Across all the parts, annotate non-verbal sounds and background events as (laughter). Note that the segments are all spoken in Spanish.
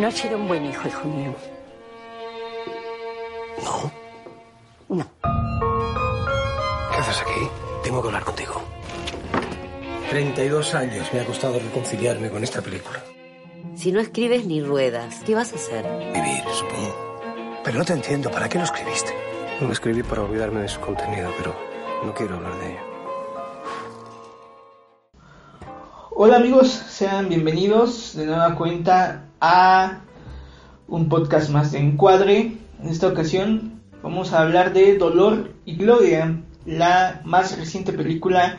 No has sido un buen hijo, hijo mío. No. No. ¿Qué haces aquí? Tengo que hablar contigo. 32 años me ha costado reconciliarme con esta película. Si no escribes ni ruedas, ¿qué vas a hacer? Vivir, supongo. Pero no te entiendo. ¿Para qué lo escribiste? Lo escribí para olvidarme de su contenido, pero no quiero hablar de ello. Hola amigos, sean bienvenidos de nueva cuenta a un podcast más de Encuadre. En esta ocasión vamos a hablar de Dolor y Gloria, la más reciente película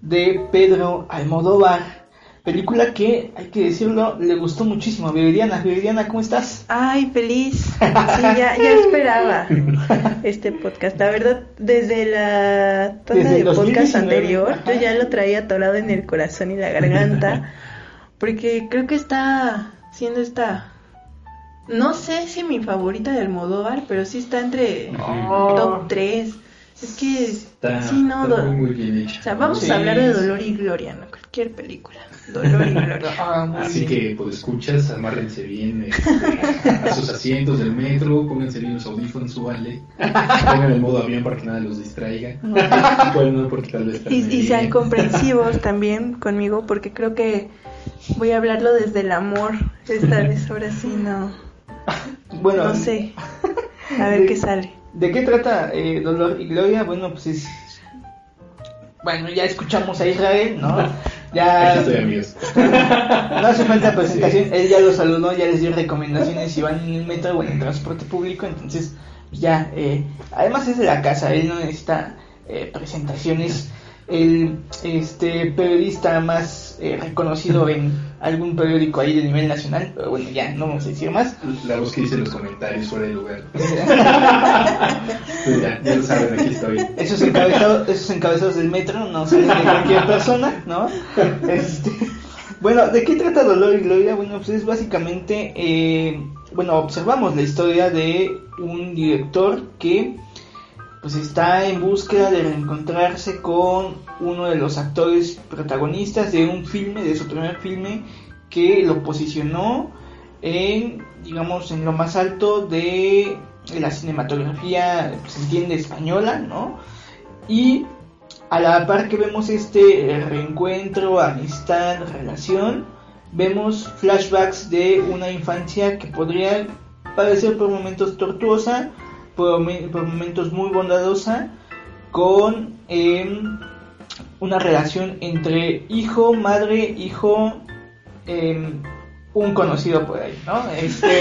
de Pedro Almodóvar. Película que, hay que decirlo, le gustó muchísimo a Viridiana. Viridiana, ¿cómo estás? Ay, feliz. Sí, (laughs) ya, ya esperaba este podcast. La verdad, desde la tanda de podcast 2019, anterior, ajá. yo ya lo traía atorado en el corazón y la garganta. Porque creo que está siendo esta. No sé si mi favorita de Almodóvar, pero sí está entre Oh. top 3. Es que. Está, sí, no. está do- muy, muy bien hecha. O sea, vamos Sí. a hablar de Dolor y Gloria, no cualquier película. Dolor y Gloria. (laughs) Ah, Así bien. que, pues, escuchas, amárrense bien este, a sus asientos del metro, pónganse bien los audífonos, súbanle, pongan el modo avión para que nada los distraiga. Bueno, porque tal vez Y, y sean comprensivos también conmigo porque creo que voy a hablarlo desde el amor esta vez ahora sí no Bueno, no sé a ver qué sale ¿De qué trata eh, Dolor y Gloria? Bueno, pues es... Bueno, ya escuchamos a Israel, ¿no? Aquí (laughs) Ya... estoy, amigos. (laughs) No hace falta presentación, él ya los saludó, ya les dio recomendaciones si van en el metro o en el transporte público, entonces ya, eh, además es de la casa, él no necesita eh, presentaciones, el este periodista más eh, reconocido en algún periódico ahí de nivel nacional, pero bueno, ya, no vamos a decir más. La voz que dice los comentarios fuera de lugar. (laughs) Pues ya, ya lo saben, aquí estoy. Esos encabezados, esos encabezados del metro no salen de cualquier persona, ¿no? Este, bueno, ¿de qué trata Dolor y Gloria? Bueno, pues es básicamente, eh, bueno, observamos la historia de un director que pues está en búsqueda de reencontrarse con uno de los actores protagonistas de un filme, de su primer filme, que lo posicionó en, digamos, en lo más alto de la cinematografía, se entiende, española, ¿no? Y a la par que vemos este reencuentro, amistad, relación, vemos flashbacks de una infancia que podría parecer por momentos tortuosa, por, momen- por momentos muy bondadosa, con em, una relación entre hijo, madre, hijo, em, un conocido por ahí, ¿no? Este,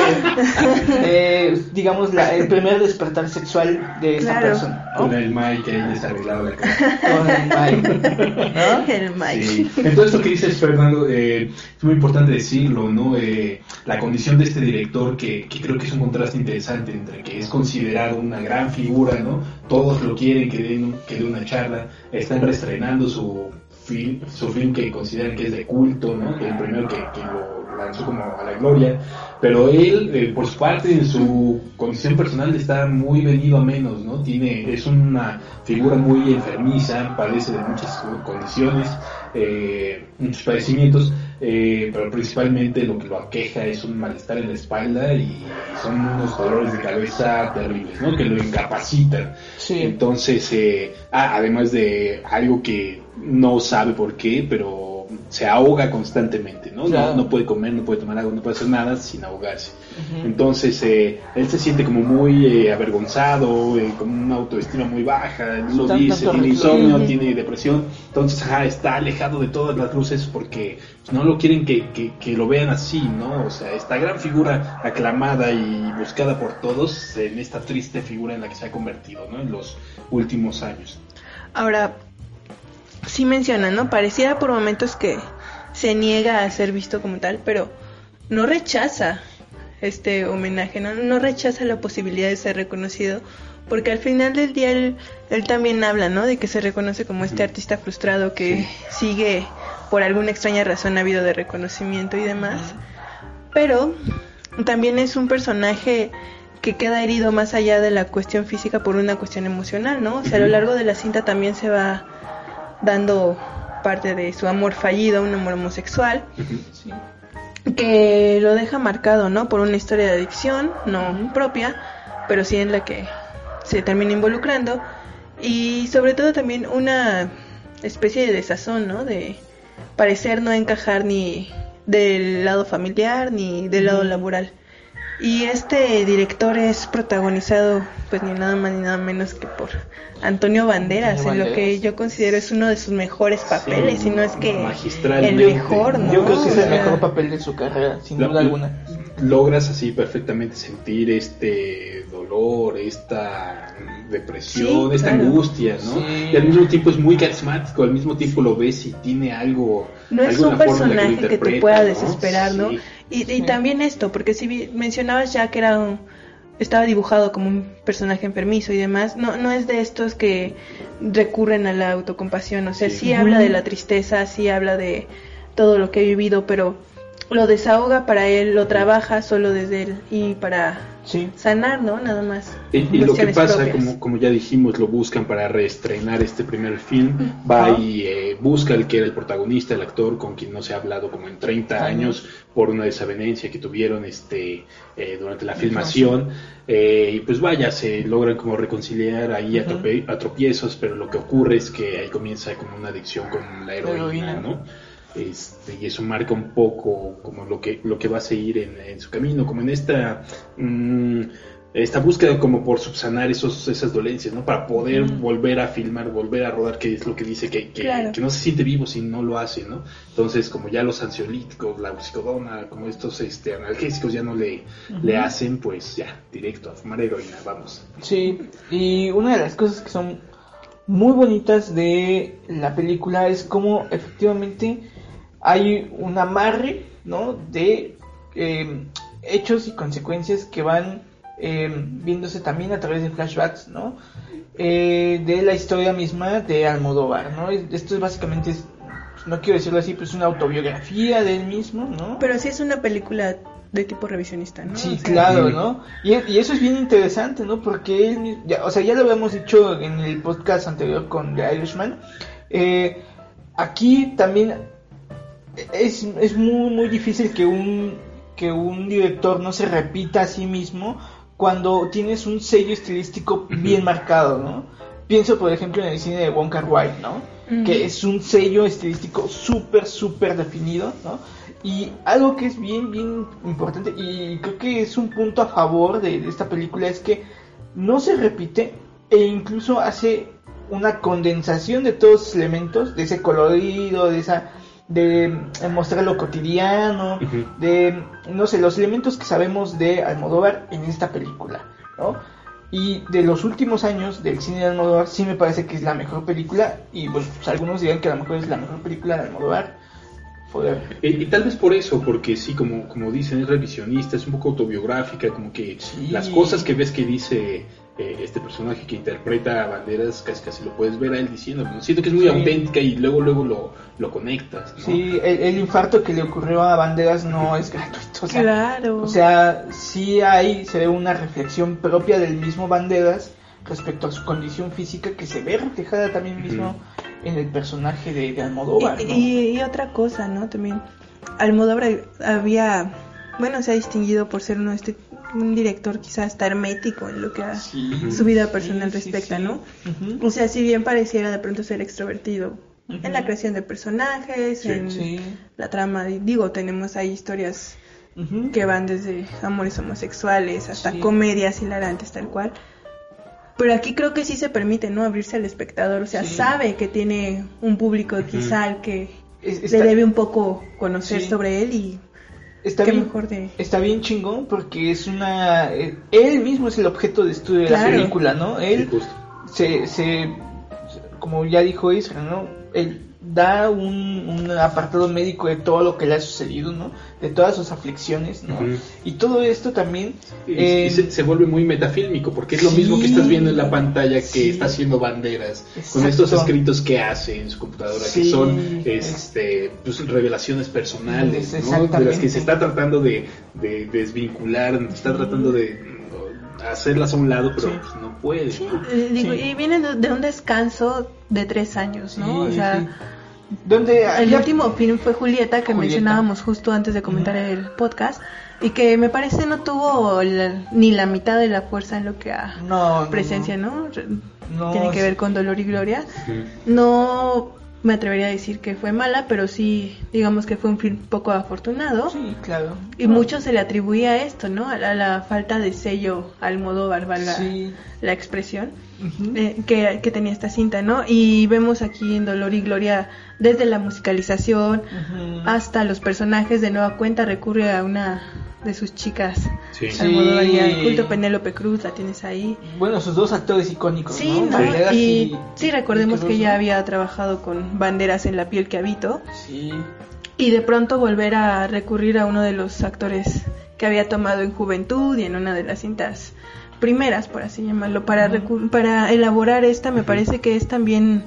eh, digamos, la- el primer despertar sexual de esta Claro. persona, ¿no? Con el Mike ahí desarreglado la cara. Con el Mike, ¿no? el Mike Sí. Entonces, esto que dices, Fernando, eh, es muy importante decirlo, ¿no? Eh, la condición de este director, que, que creo que es un contraste interesante entre que es considerado una gran figura, ¿no? Todos lo quieren que dé un- que dé una charla, están reestrenando su film, su film que consideran que es de culto, ¿no? Que el primero que, que lo lanzó como a la gloria, pero él, eh, por su parte, en su condición personal está muy venido a menos, ¿no? Tiene, es una figura muy enfermiza, padece de muchas condiciones, eh, muchos padecimientos, eh, pero principalmente lo que lo aqueja es un malestar en la espalda y son unos dolores de cabeza terribles, ¿no? Que lo incapacitan. Sí. Entonces, eh, ah, además de algo que no sabe por qué, pero se ahoga constantemente, ¿no? Claro. ¿no? No puede comer, no puede tomar agua, no puede hacer nada sin ahogarse. Entonces, eh, él se siente como muy eh, avergonzado, eh, con una autoestima muy baja, él lo dice, tiene insomnio, Ujú. tiene depresión, entonces ajá, está alejado de todas las luces porque pues, no lo quieren que, que, que lo vean así, ¿no? O sea, esta gran figura aclamada y buscada por todos en esta triste figura en la que se ha convertido, ¿no? En los últimos años. Ahora, sí menciona, ¿no? Pareciera por momentos que se niega a ser visto como tal, pero no rechaza este homenaje, ¿no? No rechaza la posibilidad de ser reconocido, porque al final del día él, él también habla, ¿no? De que se reconoce como este artista frustrado que sigue, por alguna extraña razón, habido de reconocimiento y demás. Pero también es un personaje que queda herido más allá de la cuestión física por una cuestión emocional, ¿no? O sea, a lo largo de la cinta también se va dando parte de su amor fallido, un amor homosexual, Sí. que lo deja marcado, ¿no? Por una historia de adicción, no propia, pero sí en la que se termina involucrando. Y sobre todo también una especie de desazón, ¿no? De parecer no encajar ni del lado familiar ni del lado laboral. Y este director es protagonizado, pues ni nada más ni nada menos que por Antonio Banderas, Antonio en lo que yo considero es uno de sus mejores papeles, Sí, y no es que el mejor, ¿no? Yo creo que es el mejor papel de su carrera, sin La- duda alguna. logras así perfectamente sentir este dolor, esta depresión, Sí, esta claro. angustia, ¿no? Sí. Y al mismo tiempo es muy carismático, al mismo tiempo lo ves y tiene algo. No es un personaje que te pueda ¿no? desesperar, ¿no? Y, y también esto, porque si mencionabas ya que era un- estaba dibujado como un personaje enfermizo y demás, no, no es de estos que recurren a la autocompasión, o sea, sí, Sí. habla de la tristeza, sí habla de todo lo que ha vivido, pero lo desahoga para él, lo trabaja solo desde él y para Sí. sanar, ¿no? Nada más. Y, y lo que pasa, como, como ya dijimos, lo buscan para reestrenar este primer film. Va y eh, busca el que era el protagonista, el actor, con quien no se ha hablado como en 30 años por una desavenencia que tuvieron este eh, durante la filmación. Eh, y pues vaya, se logran como reconciliar ahí a, trope- a tropiezos, pero lo que ocurre es que ahí comienza como una adicción con la heroína, Heroína. ¿no? Este, y eso marca un poco como lo que lo que va a seguir en, en su camino, como en esta mm, esta búsqueda como por subsanar esos esas dolencias, ¿no? Para poder volver a filmar, volver a rodar, que es lo que dice que, que, Claro. que no se siente vivo si no lo hace, ¿no? Entonces, como ya los ansiolíticos, la oxicodona, como estos este analgésicos ya no le, le hacen, pues ya, directo a fumar heroína, vamos. Sí, y una de las cosas que son muy bonitas de la película es como efectivamente hay un amarre, ¿no? De eh, hechos y consecuencias que van eh, viéndose también a través de flashbacks, ¿no? Eh, de la historia misma de Almodóvar, ¿no? Es- Esto es básicamente, es- no quiero decirlo así, pero es una autobiografía de él mismo, ¿no? Pero sí es una película de tipo revisionista, ¿no? Sí, O sea, claro. ¿no? Y, y eso es bien interesante, ¿no? Porque él, ya, o sea, ya lo habíamos dicho en el podcast anterior con The Irishman. eh, aquí también es, es muy, muy difícil que un, que un director no se repita a sí mismo cuando tienes un sello estilístico bien marcado, ¿no? Pienso, por ejemplo, en el cine de Wong Kar Wai, ¿no? Que es un sello estilístico súper, súper definido, ¿no? Y algo que es bien, bien importante y creo que es un punto a favor de, de esta película es que no se repite e incluso hace una condensación de todos los elementos, de ese colorido, de esa de eh, mostrar lo cotidiano, Ujú. de no sé, los elementos que sabemos de Almodóvar en esta película, ¿no? Y de los últimos años del cine de Almodóvar sí me parece que es la mejor película y bueno, pues algunos dirán que a lo mejor es la mejor película de Almodóvar. Y, y tal vez por eso, porque sí, como, como dicen, es revisionista, es un poco autobiográfica, como que Sí. las cosas que ves que dice eh, este personaje que interpreta a Banderas, casi casi lo puedes ver a él diciendo, ¿no? siento que es muy Sí. auténtica y luego luego lo, lo conectas. ¿no? Sí, el, el infarto que le ocurrió a Banderas no es (laughs) gratuito. O sea, Claro. O sea, sí hay, se ve una reflexión propia del mismo Banderas respecto a su condición física que se ve reflejada también mismo en el personaje de, de Almodóvar. Y, ¿no? y- y otra cosa, ¿no? También Almodóvar había, bueno, se ha distinguido por ser uno de este, un director quizás hasta hermético en lo que a Sí. su vida personal Sí, respecta, sí. ¿no? O sea, si bien pareciera de pronto ser extrovertido en la creación de personajes, en la trama. Digo, tenemos ahí historias que van desde amores homosexuales hasta comedias hilarantes tal cual. Pero aquí creo que sí se permite, ¿no? Abrirse al espectador, o sea, sabe que tiene un público quizá al que Es- le está- debe un poco conocer sobre él y Está bien, mejor de... está bien chingón porque es una... eh, él mismo es el objeto de estudio de la película, ¿no? Él se, se, como ya dijo Isra, ¿no? Él da un, un apartado médico de todo lo que le ha sucedido, ¿no? De todas sus aflicciones, ¿no? Y todo esto también... Y, eh, y se, se vuelve muy metafílmico, porque es lo mismo que estás viendo en la pantalla que Sí. está haciendo banderas, con estos escritos que hace en su computadora, que son este, pues, revelaciones personales, Es- ¿no? de las que se está tratando de, de desvincular, está tratando de hacerlas a un lado, pero Sí. pues, no puede. Sí, ¿no? eh, digo, Sí. y viene de, un descanso de tres años, ¿no? o sea, sí. Donde el ya- último film fue Julieta, que Julieta. mencionábamos justo antes de comentar el podcast, y que me parece no tuvo la- ni la mitad de la fuerza en lo que a No, presencia, ¿no? No, Tiene que ver con Dolor y Gloria. No me atrevería a decir que fue mala, pero sí, digamos que fue un film poco afortunado. Sí, claro. Y mucho se le atribuía esto, ¿no? A la, la falta de sello al modo valga Sí. la expresión Eh, que, que tenía esta cinta, ¿no? Y vemos aquí en Dolor y Gloria desde la musicalización hasta los personajes de nueva cuenta recurre a una de sus chicas Sí. Sí. Almodóvar y al culto Penélope Cruz la tienes ahí Bueno, sus dos actores icónicos, sí ¿no? y sí recordemos y que ya Cruz, había trabajado con banderas en la piel que habito. Sí. y de pronto volver a recurrir a uno de los actores que había tomado en juventud y en una de las cintas primeras, por así llamarlo, para, recu- para elaborar esta me parece que es también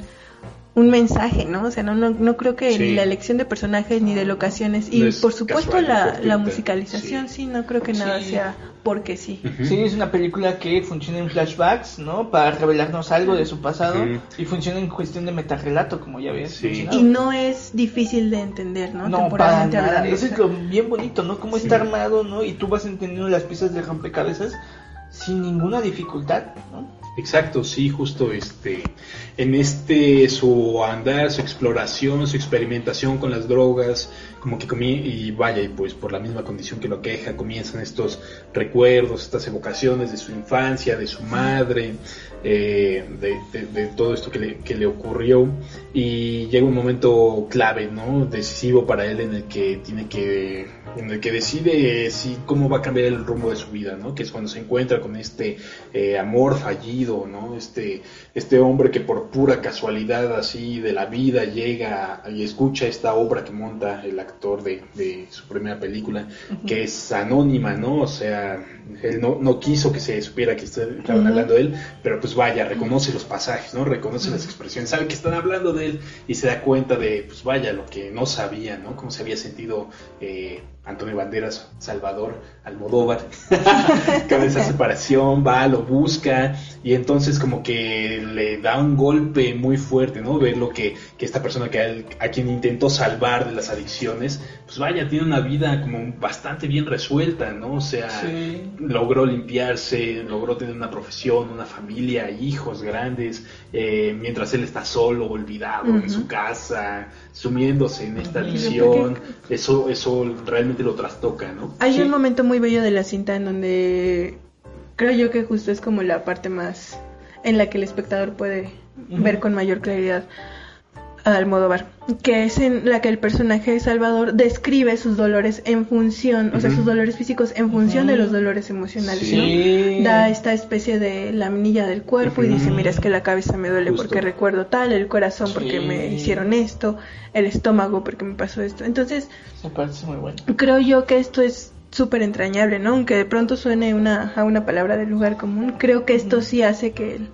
un mensaje, ¿no? O sea, no, no, no creo que Sí. ni la elección de personajes ni de locaciones y No por supuesto casual, la, musicalización, sí. sí. no creo que nada Sí. sea porque sí. Sí, es una película que funciona en flashbacks, ¿no? Para revelarnos algo de su pasado y funciona en cuestión de metarrelato, como ya mencionado. Y no es difícil de entender, ¿no? No, para nada. hablando, Eso o es lo bien bonito, ¿no? Cómo está armado, ¿no? Y tú vas entendiendo las piezas de rompecabezas sin ninguna dificultad, ¿no? Exacto, sí, justo este, en este su andar, su exploración, su experimentación con las drogas, como que comí y vaya, y pues por la misma condición que lo queja, comienzan estos recuerdos, estas evocaciones de su infancia, de su madre, eh, de, de- todo esto que le, que le ocurrió y llega un momento clave, ¿no? Decisivo para él en el que tiene que, en el que decide si cómo va a cambiar el rumbo de su vida, ¿no? Que es cuando se encuentra con este eh, amor fallido, ¿no? Este, este hombre que por pura casualidad así de la vida llega y escucha esta obra que monta el actor de, de su primera película, que es anónima, ¿no? O sea, él no, no quiso que se supiera que estaban hablando de él, pero pues vaya, reconoce los pasajes, ¿no? Reconoce las expresiones, sabe que están hablando de él y se da cuenta de, pues vaya, lo que no sabía, ¿no? Cómo se había sentido eh, Antonio Banderas, Salvador, Almodóvar, (laughs) con esa (laughs) separación, va, lo busca y entonces como que le da un golpe muy fuerte, ¿no? Ver lo que, que esta persona que a, él- a quien intentó salvar de las adicciones, pues vaya, tiene una vida como bastante bien resuelta, ¿no? O sea, Sí. logró limpiarse, logró tener una profesión, una familia, hijos grandes, eh, mientras él está solo, olvidado en Ujú. su casa, sumiéndose en esta adicción, eso, eso realmente lo trastoca, ¿no? Hay Sí. un momento muy bello de la cinta en donde creo yo que justo es como la parte más en la que el espectador puede ver con mayor claridad Almodóvar, que es en la que el personaje de Salvador describe sus dolores en función, o sea, sus dolores físicos en función de los dolores emocionales, Sí. ¿no? Da esta especie de laminilla del cuerpo y dice, mira, es que la cabeza me duele Justo. porque recuerdo tal, el corazón porque me hicieron esto, el estómago porque me pasó esto. Entonces, Me parece muy bueno. creo yo que esto es súper entrañable, ¿no? Aunque de pronto suene una, a una palabra del lugar común, creo que esto sí hace que el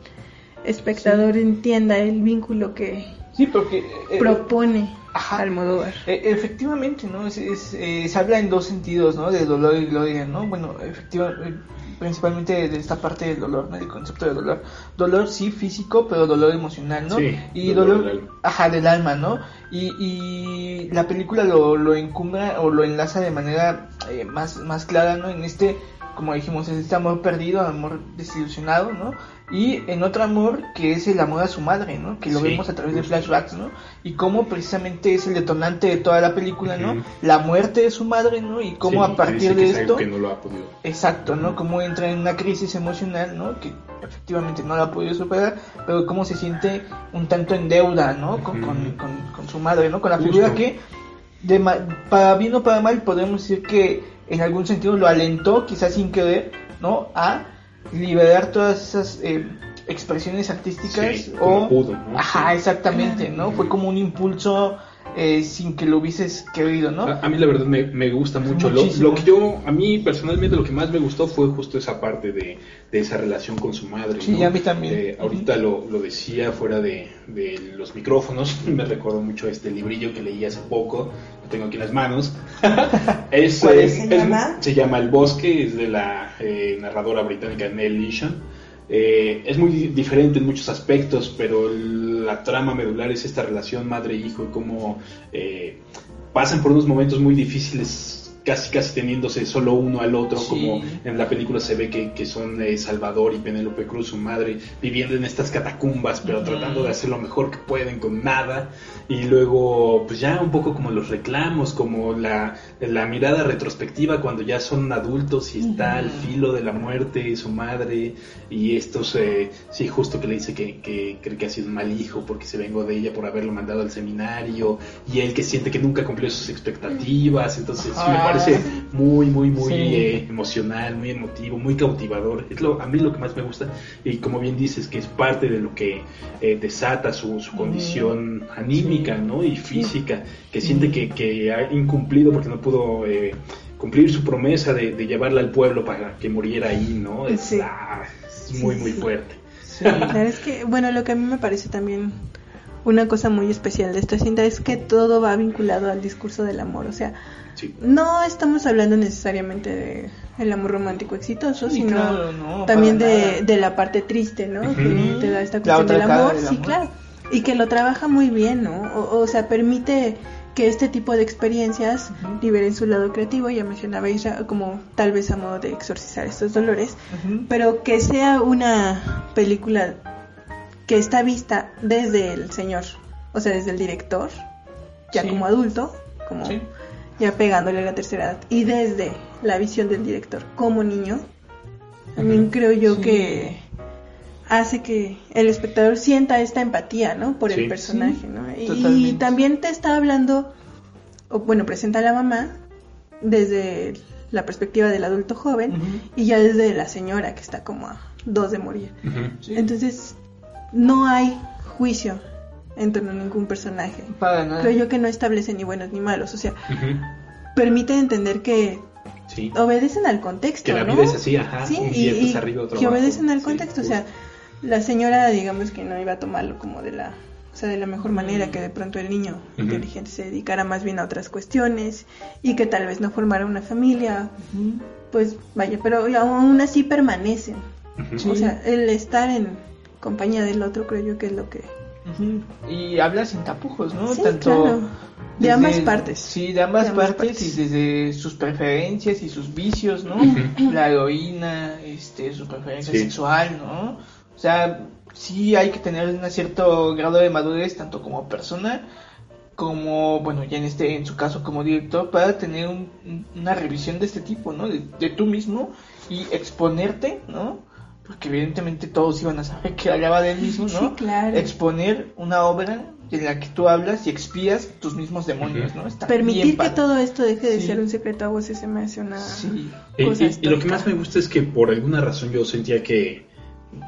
espectador entienda el vínculo que Sí, porque... eh, propone ajá. Almodóvar. Eh, efectivamente, ¿no? Es, es, eh, se habla en dos sentidos, ¿no? De dolor y gloria, ¿no? Bueno, efectivamente, principalmente de esta parte del dolor, ¿no? El concepto de dolor. Dolor sí físico, pero dolor emocional, ¿no? Sí, y dolor dolor, del alma. ajá, del alma, ¿no? Y, y la película lo, lo encumbra o lo enlaza de manera eh, más, más clara, ¿no? En este, como dijimos, es este amor perdido, amor desilusionado, ¿no? y en otro amor que es el amor a su madre, ¿no? Que lo Sí, vemos a través de flashbacks, ¿no? Y cómo precisamente es el detonante de toda la película, ¿no? La muerte de su madre, ¿no? Y cómo Sí, a partir de esto... que no lo ha podido. Exacto, ¿no? Cómo entra en una crisis emocional, ¿no? Que efectivamente no la ha podido superar, pero cómo se siente un tanto en deuda, ¿no? Con, con, con- con su madre, ¿no? Con la Justo. figura que, de ma- para bien o para mal, podemos decir que en algún sentido lo alentó, quizás sin querer, ¿no? A liberar todas esas eh, expresiones artísticas Sí, o... pudo, ¿no? Ajá, exactamente, ¿no? Fue como un impulso eh, sin que lo hubieses querido, ¿no? A, a mí la verdad me, me gusta mucho. Lo, que yo, a mí personalmente lo que más me gustó fue justo esa parte de, de esa relación con su madre. Sí, ¿no? a mí también. Eh, ahorita lo, lo decía fuera de, de los micrófonos, (laughs) me recordó mucho este librillo que leí hace poco, lo tengo aquí en las manos. (laughs) es, ¿Cuál es? ¿Se llama? se llama El Bosque, es de la eh, narradora británica Nell Leishon. Eh, es muy di- diferente en muchos aspectos, pero la trama medular es esta relación madre-hijo y cómo eh, pasan por unos momentos muy difíciles, casi casi teniéndose solo uno al otro, Sí. como en la película se ve que, que son eh, Salvador y Penélope Cruz, su madre, viviendo en estas catacumbas, pero Ujú. tratando de hacer lo mejor que pueden con nada. Y luego, pues ya un poco como los reclamos, como la, la mirada retrospectiva cuando ya son adultos y está al filo de la muerte su madre y estos, eh, sí, justo que le dice que, que cree que ha sido un mal hijo porque se vengó de ella por haberlo mandado al seminario y él que siente que nunca cumplió sus expectativas, entonces sí, me Ajá. Parece muy, muy, muy Sí. eh, emocional, muy emotivo, muy cautivador. Es lo, a mí lo que más me gusta y como bien dices que es parte de lo que eh, desata su, su condición anímica ¿no? y física, que siente que, que ha incumplido porque no pudo eh, cumplir su promesa de, de llevarla al pueblo para que muriera ahí, ¿no? Es, Sí. ah, es muy, muy fuerte. Sí. Claro, es que, bueno, lo que a mí me parece también una cosa muy especial de esta cinta es que todo va vinculado al discurso del amor. O sea, Sí. no estamos hablando necesariamente de el amor romántico exitoso, Sí, sino claro, no, también de, la parte triste, ¿no? Que te da esta cuestión del amor, del sí, claro. Y que lo trabaja muy bien, ¿no? O, o sea, permite que este tipo de experiencias liberen su lado creativo, ya mencionaba Isra, como tal vez a modo de exorcizar estos dolores, pero que sea una película que está vista desde el señor, o sea, desde el director, ya Sí. como adulto, como Sí. ya pegándole a la tercera edad, y desde la visión del director como niño, también creo yo Sí. que hace que el espectador sienta esta empatía, ¿no? Por el personaje, ¿no? Y también te está hablando, o bueno, presenta a la mamá desde la perspectiva del adulto joven y ya desde la señora que está como a dos de morir. Entonces, no hay juicio en torno a ningún personaje. Para nada. Creo yo que no establece ni buenos ni malos, o sea, Ujú. permite entender que Sí. obedecen al contexto, Que la ¿no? vida es así, ajá, Sí, y, y arriba, otro que obedecen al Sí, contexto, o sea, la señora, digamos que no iba a tomarlo como de la, o sea, de la mejor manera que de pronto el niño inteligente se dedicara más bien a otras cuestiones y que tal vez no formara una familia, pues vaya, pero aún así permanecen. O sea, el estar en compañía del otro creo yo que es lo que. Y habla sin tapujos, ¿no? Sí, Tanto claro. De desde- ambas partes. Sí, de ambas, De ambas partes, partes. y desde sus preferencias y sus vicios, ¿no? La heroína, este, su preferencia Sí. sexual, ¿no? O sea, sí hay que tener un cierto grado de madurez, tanto como persona, como, bueno, ya en este, en su caso como director, para tener un- un- una revisión de este tipo, ¿no? De, de tú mismo y exponerte, ¿no? Porque evidentemente todos iban a saber que hablaba de él mismo, ¿no? Sí, claro. Exponer una obra en la que tú hablas y expías tus mismos demonios, ¿no? Está permitir bien que todo esto deje de Sí. ser un secreto a voces se me hace una Sí. Y, cosa y- y lo que más me gusta es que por alguna razón yo sentía que,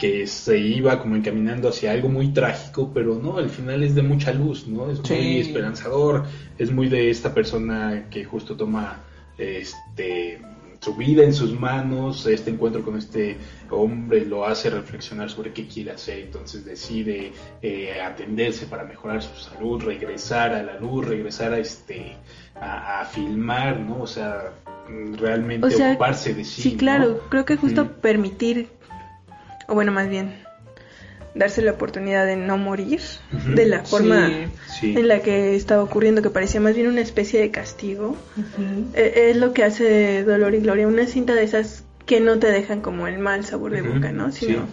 que se iba como encaminando hacia algo muy trágico, pero no, al final es de mucha luz, ¿no? Es Sí. muy esperanzador, es muy de esta persona que justo toma este su vida en sus manos, este encuentro con este hombre lo hace reflexionar sobre qué quiere hacer, entonces decide eh, atenderse para mejorar su salud, regresar a la luz, regresar a este a, a filmar, ¿no? O sea, realmente O sea, ocuparse de sí. Sí, ¿no? claro, creo que justo Mm. permitir, o bueno, más bien, darse la oportunidad de no morir de la forma Sí. Sí. en la que estaba ocurriendo, que parecía más bien una especie de castigo. Eh, es lo que hace de Dolor y Gloria, una cinta de esas que no te dejan como el mal sabor de boca, ¿no? sí. Sino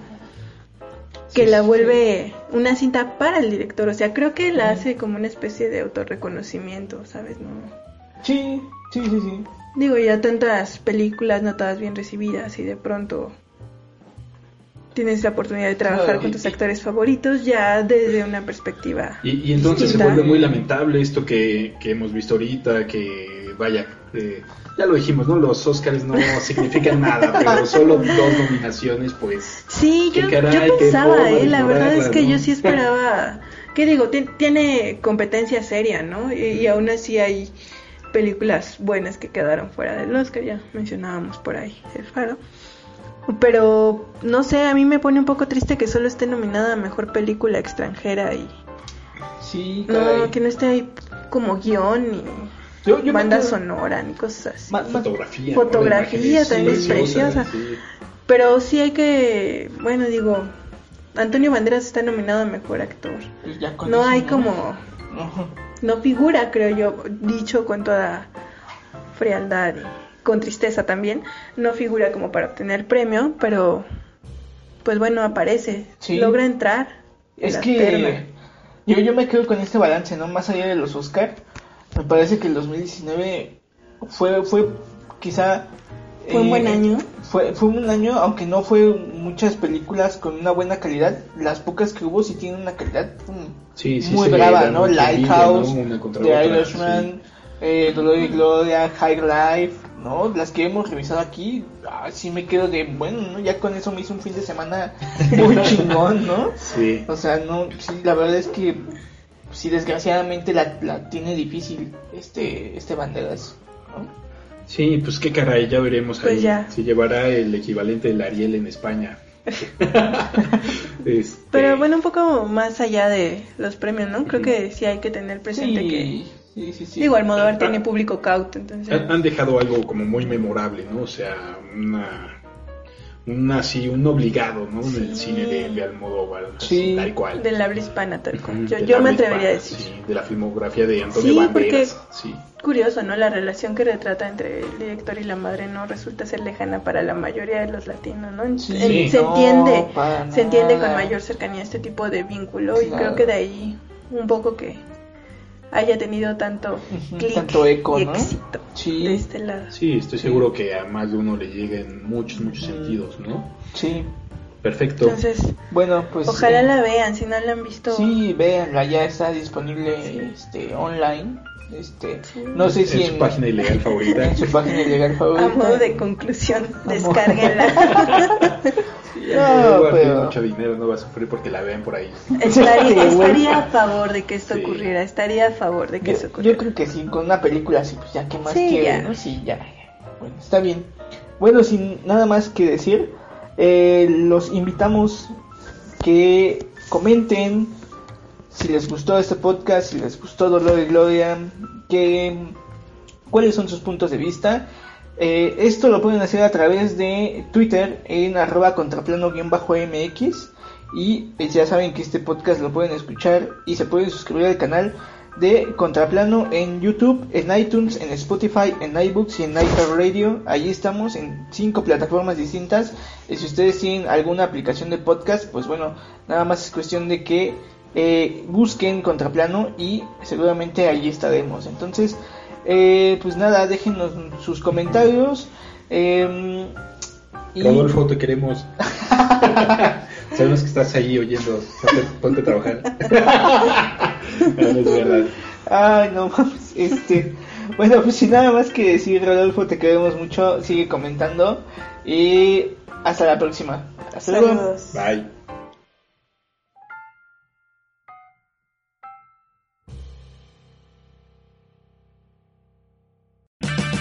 que Sí, la sí, vuelve una cinta para el director. O sea, creo que la hace como una especie de autorreconocimiento, ¿sabes? No. Sí, sí, sí, sí. Digo, ya tantas películas no todas bien recibidas y de pronto tienes la oportunidad de trabajar Claro, con y- tus actores favoritos ya desde una perspectiva. Y, y entonces se vuelve muy lamentable esto que, que hemos visto ahorita, que vaya, eh, ya lo dijimos, ¿no? Los Oscars no (laughs) significan nada, pero solo dos nominaciones, pues... Sí, yo, caray, yo pensaba, eh, la verdad es que ¿no? yo sí esperaba, ¿qué digo? Tien- tiene competencia seria, ¿no? Y, y aún así hay películas buenas que quedaron fuera del Oscar, ya mencionábamos por ahí El Faro. Pero, no sé, a mí me pone un poco triste que solo esté nominada a Mejor Película Extranjera y Sí, no, caray. que no esté ahí como guion ni Yo- yo banda sonora ni cosas así. Fotografía. Fotografía ¿no? También es preciosa. sí. Pero sí hay que, bueno, digo, Antonio Banderas está nominado a Mejor Actor. Pues No hay como, Ajá. no figura, creo yo, dicho con toda frialdad y con tristeza también, no figura como para obtener premio, pero pues bueno, aparece, Sí. logra entrar. en Es la que terna. yo, yo me quedo con este balance, ¿no? Más allá de los Oscar, me parece que el 2019 fue, fue quizá... Fue un buen año. Fue, fue un año, aunque no fue muchas películas con una buena calidad, las pocas que hubo sí tienen una calidad mm, Sí, sí, muy brava, ¿no? Lighthouse, ¿no? The Irishman, eh, Dolor y Gloria, High Life, ¿no? Las que hemos revisado aquí, ah, sí me quedo de, bueno, ¿no? Ya con eso me hice un fin de semana (laughs) muy chingón, ¿no? Sí. O sea, no, sí, la verdad es que sí, desgraciadamente la, la tiene difícil este, este Banderas, ¿no? Sí, pues qué caray, ya veremos Pues ahí ya. si llevará el equivalente del Ariel en España. (laughs) Este, Pero bueno, un poco más allá de los premios, ¿no? Creo que sí hay que tener presente que... sí, sí, sí. Digo, Almodóvar tiene público cauto, entonces... han, han dejado algo como muy memorable, ¿no? O sea, una, una así, un obligado, ¿no? En el Sí. cine de, de Almodóvar, Sí. tal cual. Del habla hispana, tal cual. Yo, del yo me atrevería a decir. sí, de la filmografía de Antonio Sí, Banderas. Sí, Curioso, ¿no? La relación que retrata entre el director y la madre no resulta ser lejana para la mayoría de los latinos, ¿no? En- Sí, se no, entiende, se entiende con mayor cercanía este tipo de vínculo y Claro. creo que de ahí un poco que haya tenido tanto Ujú, clic tanto eco, y ¿no? éxito Sí. de este lado. sí, estoy seguro que a más de uno le llega en muchos, muchos sentidos, ¿no? Sí, Perfecto. Entonces, bueno, pues... ojalá eh, la vean, si no la han visto. Sí, véanla, ya está disponible este, online. Este, Sí. no sé si en su página ilegal favorita. (laughs) en su página ilegal favorita. A modo de conclusión, descárguenla. (laughs) No, pero- mucho dinero, no va a sufrir porque la vean por ahí. estaría, Sí, a favor de que esto Sí. ocurriera, estaría a favor de que eso Yo, ocurriera. yo creo que sí, con una película así, pues ya, ¿qué más Sí, quieren? ya. no? Sí, ya, ya. Bueno, está bien. Bueno, sin nada más que decir, eh, los invitamos que comenten si les gustó este podcast, si les gustó Dolor y Gloria, que, cuáles son sus puntos de vista. Eh, esto lo pueden hacer a través de Twitter en arroba contraplano-mx y pues, ya saben que este podcast lo pueden escuchar y se pueden suscribir al canal de Contraplano en YouTube, en iTunes, en Spotify, en iBooks y en iHeartRadio. Allí estamos en cinco plataformas distintas. Y si ustedes tienen alguna aplicación de podcast, pues bueno, nada más es cuestión de que eh, busquen Contraplano y seguramente allí estaremos. Entonces, eh, pues nada, déjenos sus comentarios. em, y- Rodolfo, te queremos. (laughs) Sabemos que estás ahí oyendo. Ponte, ponte a trabajar. (laughs) no, es verdad. Ay, no mames, este. Bueno, pues sin nada más que decir, Rodolfo, te queremos mucho. Sigue comentando. Y hasta la próxima. Hasta luego. Saludos. Bye.